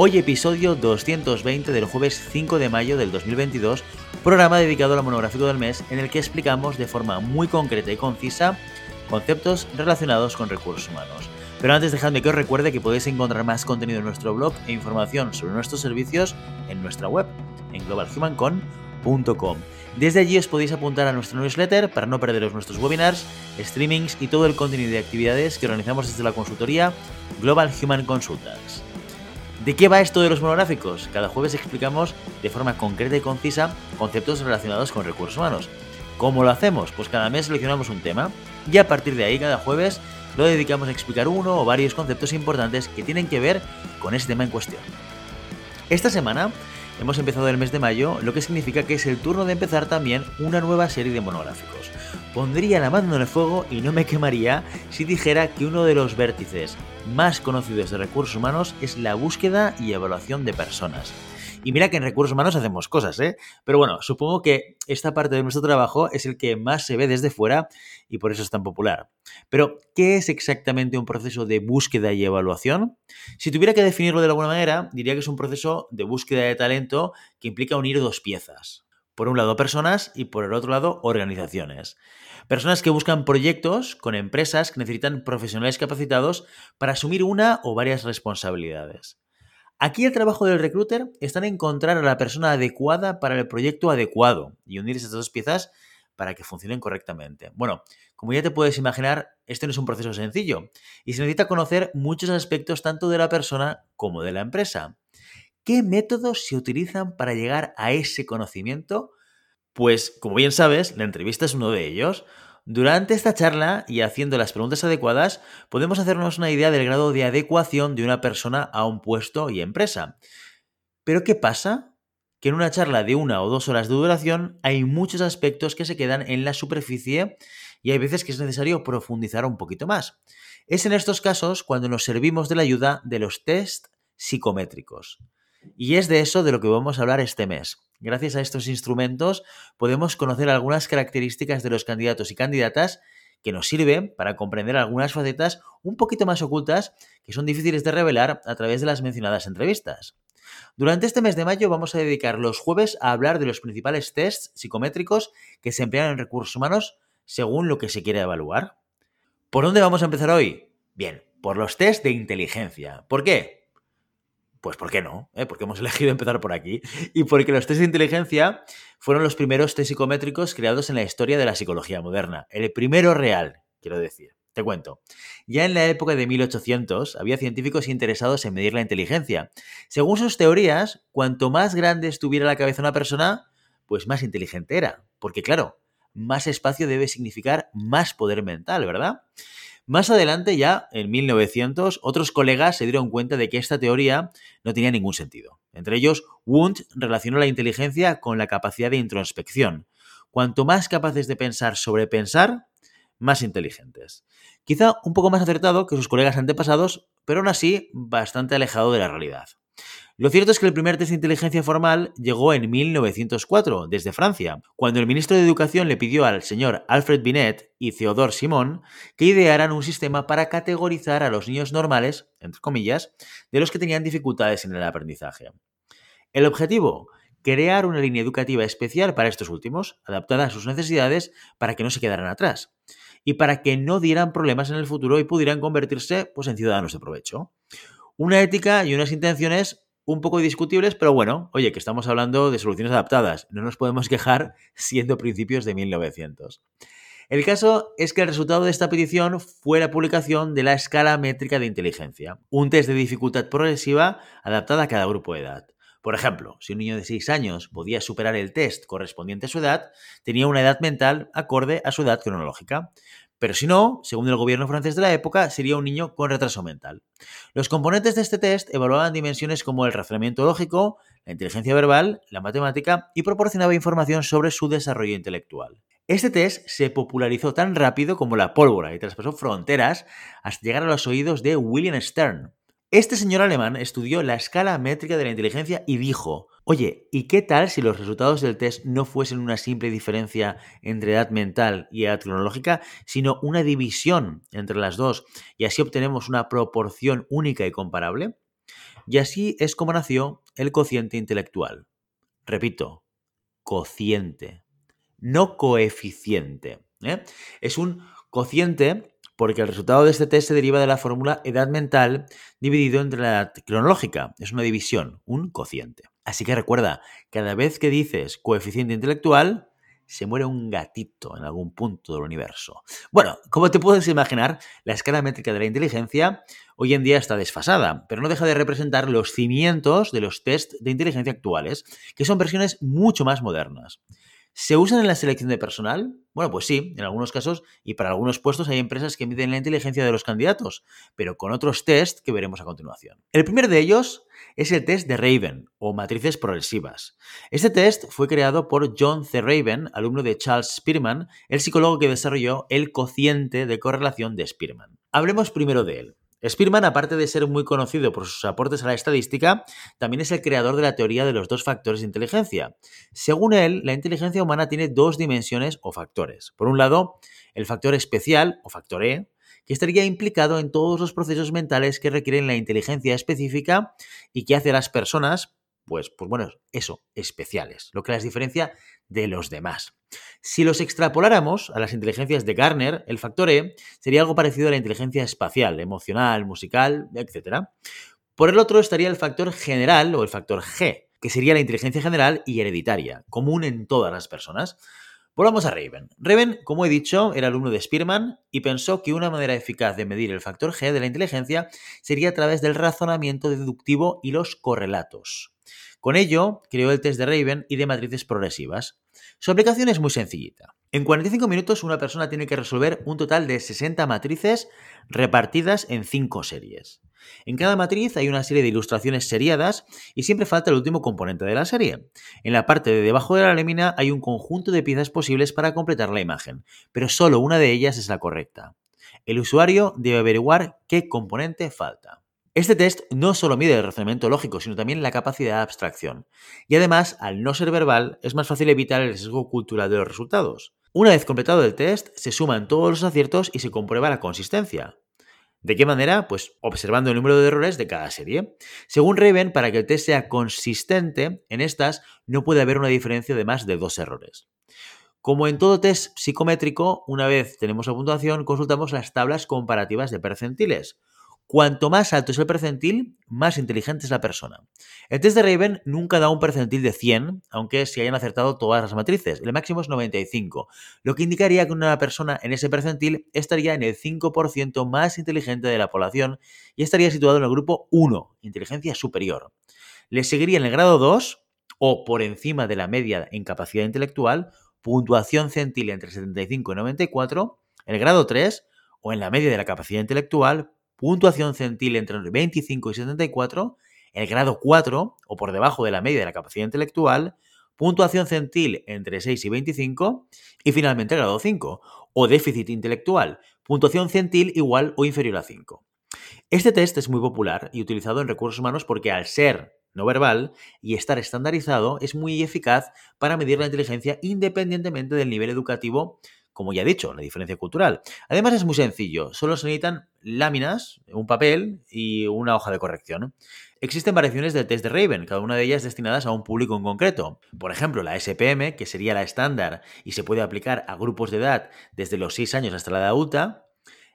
Hoy episodio 220 del jueves 5 de mayo del 2022, programa dedicado al monográfico del mes en el que explicamos de forma muy concreta y concisa conceptos relacionados con recursos humanos. Pero antes dejadme que os recuerde que podéis encontrar más contenido en nuestro blog e información sobre nuestros servicios en nuestra web, en globalhumancon.com. Desde allí os podéis apuntar a nuestro newsletter para no perderos nuestros webinars, streamings y todo el contenido de actividades que organizamos desde la consultoría Global Human Consultants. ¿De qué va esto de los monográficos? Cada jueves explicamos de forma concreta y concisa conceptos relacionados con recursos humanos. ¿Cómo lo hacemos? Pues cada mes seleccionamos un tema y a partir de ahí cada jueves lo dedicamos a explicar uno o varios conceptos importantes que tienen que ver con ese tema en cuestión. Esta semana hemos empezado el mes de mayo, lo que significa que es el turno de empezar también una nueva serie de monográficos pondría la mano en el fuego y no me quemaría si dijera que uno de los vértices más conocidos de recursos humanos es la búsqueda y evaluación de personas. Y mira que en recursos humanos hacemos cosas, ¿eh? Pero bueno, supongo que esta parte de nuestro trabajo es el que más se ve desde fuera y por eso es tan popular. Pero, ¿qué es exactamente un proceso de búsqueda y evaluación? Si tuviera que definirlo de alguna manera, diría que es un proceso de búsqueda de talento que implica unir dos piezas. Por un lado personas y por el otro lado organizaciones. Personas que buscan proyectos con empresas que necesitan profesionales capacitados para asumir una o varias responsabilidades. Aquí el trabajo del recruiter está en encontrar a la persona adecuada para el proyecto adecuado y unir esas dos piezas para que funcionen correctamente. Bueno, como ya te puedes imaginar, este no es un proceso sencillo y se necesita conocer muchos aspectos tanto de la persona como de la empresa. ¿Qué métodos se utilizan para llegar a ese conocimiento? Pues, como bien sabes, la entrevista es uno de ellos. Durante esta charla y haciendo las preguntas adecuadas, podemos hacernos una idea del grado de adecuación de una persona a un puesto y empresa. Pero ¿qué pasa? Que en una charla de una o dos horas de duración hay muchos aspectos que se quedan en la superficie y hay veces que es necesario profundizar un poquito más. Es en estos casos cuando nos servimos de la ayuda de los test psicométricos. Y es de eso de lo que vamos a hablar este mes. Gracias a estos instrumentos podemos conocer algunas características de los candidatos y candidatas que nos sirven para comprender algunas facetas un poquito más ocultas que son difíciles de revelar a través de las mencionadas entrevistas. Durante este mes de mayo vamos a dedicar los jueves a hablar de los principales tests psicométricos que se emplean en recursos humanos según lo que se quiere evaluar. ¿Por dónde vamos a empezar hoy? Bien, por los tests de inteligencia. ¿Por qué? Pues ¿por qué no? ¿Eh? Porque hemos elegido empezar por aquí. Y porque los test de inteligencia fueron los primeros test psicométricos creados en la historia de la psicología moderna. El primero real, quiero decir. Te cuento. Ya en la época de 1800 había científicos interesados en medir la inteligencia. Según sus teorías, cuanto más grande estuviera la cabeza de una persona, pues más inteligente era. Porque claro, más espacio debe significar más poder mental, ¿verdad? Más adelante, ya en 1900, otros colegas se dieron cuenta de que esta teoría no tenía ningún sentido. Entre ellos, Wundt relacionó la inteligencia con la capacidad de introspección. Cuanto más capaces de pensar sobre pensar, más inteligentes. Quizá un poco más acertado que sus colegas antepasados, pero aún así bastante alejado de la realidad. Lo cierto es que el primer test de inteligencia formal llegó en 1904, desde Francia, cuando el ministro de Educación le pidió al señor Alfred Binet y Theodore Simon que idearan un sistema para categorizar a los niños normales, entre comillas, de los que tenían dificultades en el aprendizaje. El objetivo, crear una línea educativa especial para estos últimos, adaptada a sus necesidades para que no se quedaran atrás y para que no dieran problemas en el futuro y pudieran convertirse pues, en ciudadanos de provecho. Una ética y unas intenciones un poco discutibles, pero bueno, oye, que estamos hablando de soluciones adaptadas, no nos podemos quejar siendo principios de 1900. El caso es que el resultado de esta petición fue la publicación de la escala métrica de inteligencia, un test de dificultad progresiva adaptada a cada grupo de edad. Por ejemplo, si un niño de 6 años podía superar el test correspondiente a su edad, tenía una edad mental acorde a su edad cronológica. Pero si no, según el gobierno francés de la época, sería un niño con retraso mental. Los componentes de este test evaluaban dimensiones como el razonamiento lógico, la inteligencia verbal, la matemática y proporcionaba información sobre su desarrollo intelectual. Este test se popularizó tan rápido como la pólvora y traspasó fronteras hasta llegar a los oídos de William Stern. Este señor alemán estudió la escala métrica de la inteligencia y dijo, oye, ¿y qué tal si los resultados del test no fuesen una simple diferencia entre edad mental y edad cronológica, sino una división entre las dos y así obtenemos una proporción única y comparable? Y así es como nació el cociente intelectual. Repito, cociente no coeficiente. ¿eh? Es un cociente porque el resultado de este test se deriva de la fórmula edad mental dividido entre la edad cronológica. Es una división, un cociente. Así que recuerda, cada vez que dices coeficiente intelectual, se muere un gatito en algún punto del universo. Bueno, como te puedes imaginar, la escala métrica de la inteligencia hoy en día está desfasada, pero no deja de representar los cimientos de los test de inteligencia actuales, que son versiones mucho más modernas. ¿Se usan en la selección de personal? Bueno, pues sí, en algunos casos y para algunos puestos hay empresas que miden la inteligencia de los candidatos, pero con otros test que veremos a continuación. El primer de ellos es el test de Raven o matrices progresivas. Este test fue creado por John C. Raven, alumno de Charles Spearman, el psicólogo que desarrolló el cociente de correlación de Spearman. Hablemos primero de él. Spearman, aparte de ser muy conocido por sus aportes a la estadística, también es el creador de la teoría de los dos factores de inteligencia. Según él, la inteligencia humana tiene dos dimensiones o factores. Por un lado, el factor especial o factor E, que estaría implicado en todos los procesos mentales que requieren la inteligencia específica y que hace a las personas, pues, pues bueno, eso, especiales, lo que las diferencia de los demás. Si los extrapoláramos a las inteligencias de Garner, el factor E sería algo parecido a la inteligencia espacial, emocional, musical, etc. Por el otro estaría el factor general o el factor G, que sería la inteligencia general y hereditaria, común en todas las personas. Volvamos a Raven. Raven, como he dicho, era alumno de Spearman y pensó que una manera eficaz de medir el factor G de la inteligencia sería a través del razonamiento deductivo y los correlatos. Con ello, creó el test de Raven y de matrices progresivas. Su aplicación es muy sencillita. En 45 minutos una persona tiene que resolver un total de 60 matrices repartidas en 5 series. En cada matriz hay una serie de ilustraciones seriadas y siempre falta el último componente de la serie. En la parte de debajo de la lámina hay un conjunto de piezas posibles para completar la imagen, pero solo una de ellas es la correcta. El usuario debe averiguar qué componente falta. Este test no solo mide el razonamiento lógico, sino también la capacidad de abstracción. Y además, al no ser verbal, es más fácil evitar el sesgo cultural de los resultados. Una vez completado el test, se suman todos los aciertos y se comprueba la consistencia. ¿De qué manera? Pues observando el número de errores de cada serie. Según Raven, para que el test sea consistente, en estas no puede haber una diferencia de más de dos errores. Como en todo test psicométrico, una vez tenemos la puntuación, consultamos las tablas comparativas de percentiles. Cuanto más alto es el percentil, más inteligente es la persona. El test de Raven nunca da un percentil de 100, aunque se hayan acertado todas las matrices. El máximo es 95, lo que indicaría que una persona en ese percentil estaría en el 5% más inteligente de la población y estaría situado en el grupo 1, inteligencia superior. Le seguiría en el grado 2, o por encima de la media en capacidad intelectual, puntuación centil entre 75 y 94, el grado 3, o en la media de la capacidad intelectual, puntuación centil entre 25 y 74, el grado 4 o por debajo de la media de la capacidad intelectual, puntuación centil entre 6 y 25 y finalmente el grado 5 o déficit intelectual, puntuación centil igual o inferior a 5. Este test es muy popular y utilizado en recursos humanos porque al ser no verbal y estar estandarizado es muy eficaz para medir la inteligencia independientemente del nivel educativo como ya he dicho, la diferencia cultural. Además es muy sencillo, solo se necesitan láminas, un papel y una hoja de corrección. Existen variaciones del test de Raven, cada una de ellas destinadas a un público en concreto. Por ejemplo, la SPM, que sería la estándar y se puede aplicar a grupos de edad desde los 6 años hasta la edad adulta.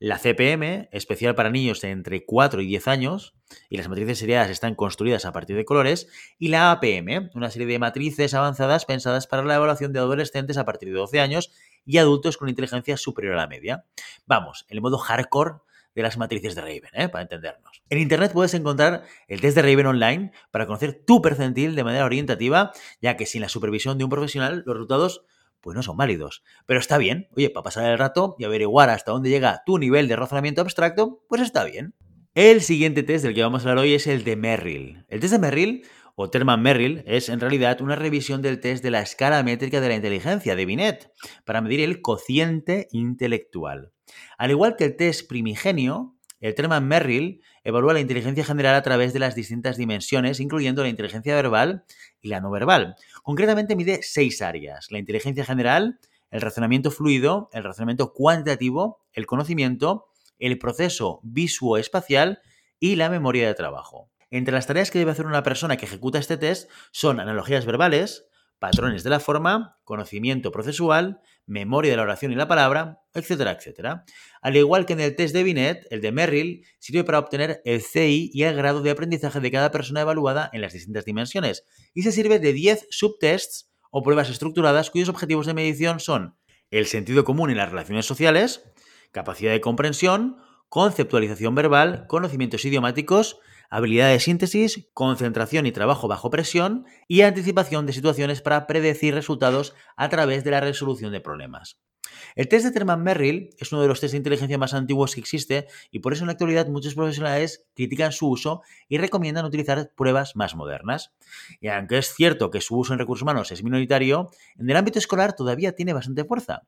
La CPM, especial para niños de entre 4 y 10 años, y las matrices seriadas están construidas a partir de colores. Y la APM, una serie de matrices avanzadas pensadas para la evaluación de adolescentes a partir de 12 años y adultos con inteligencia superior a la media. Vamos, el modo hardcore de las matrices de Raven, ¿eh? para entendernos. En Internet puedes encontrar el test de Raven online para conocer tu percentil de manera orientativa, ya que sin la supervisión de un profesional los resultados pues no son válidos. Pero está bien, oye, para pasar el rato y averiguar hasta dónde llega tu nivel de razonamiento abstracto, pues está bien. El siguiente test del que vamos a hablar hoy es el de Merrill. El test de Merrill, o Terman Merrill, es en realidad una revisión del test de la escala métrica de la inteligencia de Binet para medir el cociente intelectual. Al igual que el test primigenio, el Terman Merrill evalúa la inteligencia general a través de las distintas dimensiones, incluyendo la inteligencia verbal y la no verbal. Concretamente mide seis áreas. La inteligencia general, el razonamiento fluido, el razonamiento cuantitativo, el conocimiento, el proceso visuoespacial y la memoria de trabajo. Entre las tareas que debe hacer una persona que ejecuta este test son analogías verbales, patrones de la forma, conocimiento procesual, memoria de la oración y la palabra, etcétera, etcétera. Al igual que en el test de Binet, el de Merrill sirve para obtener el CI y el grado de aprendizaje de cada persona evaluada en las distintas dimensiones y se sirve de 10 subtests o pruebas estructuradas cuyos objetivos de medición son el sentido común en las relaciones sociales, capacidad de comprensión, conceptualización verbal, conocimientos idiomáticos, habilidad de síntesis, concentración y trabajo bajo presión y anticipación de situaciones para predecir resultados a través de la resolución de problemas. El test de Terman Merrill es uno de los test de inteligencia más antiguos que existe y por eso en la actualidad muchos profesionales critican su uso y recomiendan utilizar pruebas más modernas. Y aunque es cierto que su uso en recursos humanos es minoritario, en el ámbito escolar todavía tiene bastante fuerza.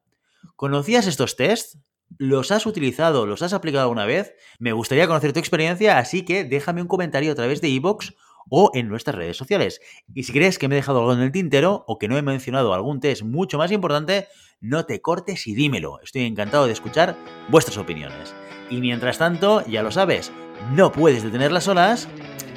¿Conocías estos tests? ¿Los has utilizado? ¿Los has aplicado alguna vez? Me gustaría conocer tu experiencia, así que déjame un comentario a través de iVoox o en nuestras redes sociales. Y si crees que me he dejado algo en el tintero o que no he mencionado algún test mucho más importante, no te cortes y dímelo. Estoy encantado de escuchar vuestras opiniones. Y mientras tanto, ya lo sabes, no puedes detener las olas,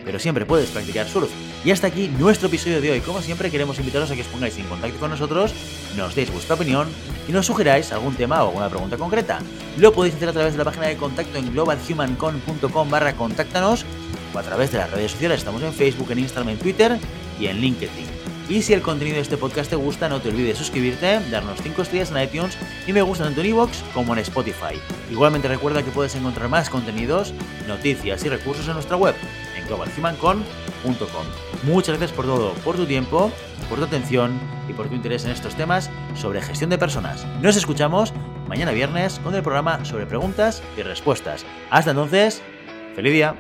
pero siempre puedes practicar surf. Y hasta aquí nuestro episodio de hoy. Como siempre, queremos invitaros a que os pongáis en contacto con nosotros, nos deis vuestra opinión y nos sugeráis algún tema o alguna pregunta concreta. Lo podéis hacer a través de la página de contacto en globalhumancon.com barra contáctanos o a través de las redes sociales. Estamos en Facebook, en Instagram, en Twitter y en LinkedIn. Y si el contenido de este podcast te gusta, no te olvides suscribirte, darnos 5 estrellas en iTunes y me gusta tanto en iVoox como en Spotify. Igualmente recuerda que puedes encontrar más contenidos, noticias y recursos en nuestra web, en globalhumancon.com. Muchas gracias por todo, por tu tiempo, por tu atención y por tu interés en estos temas sobre gestión de personas. Nos escuchamos mañana viernes con el programa sobre preguntas y respuestas. Hasta entonces, feliz día.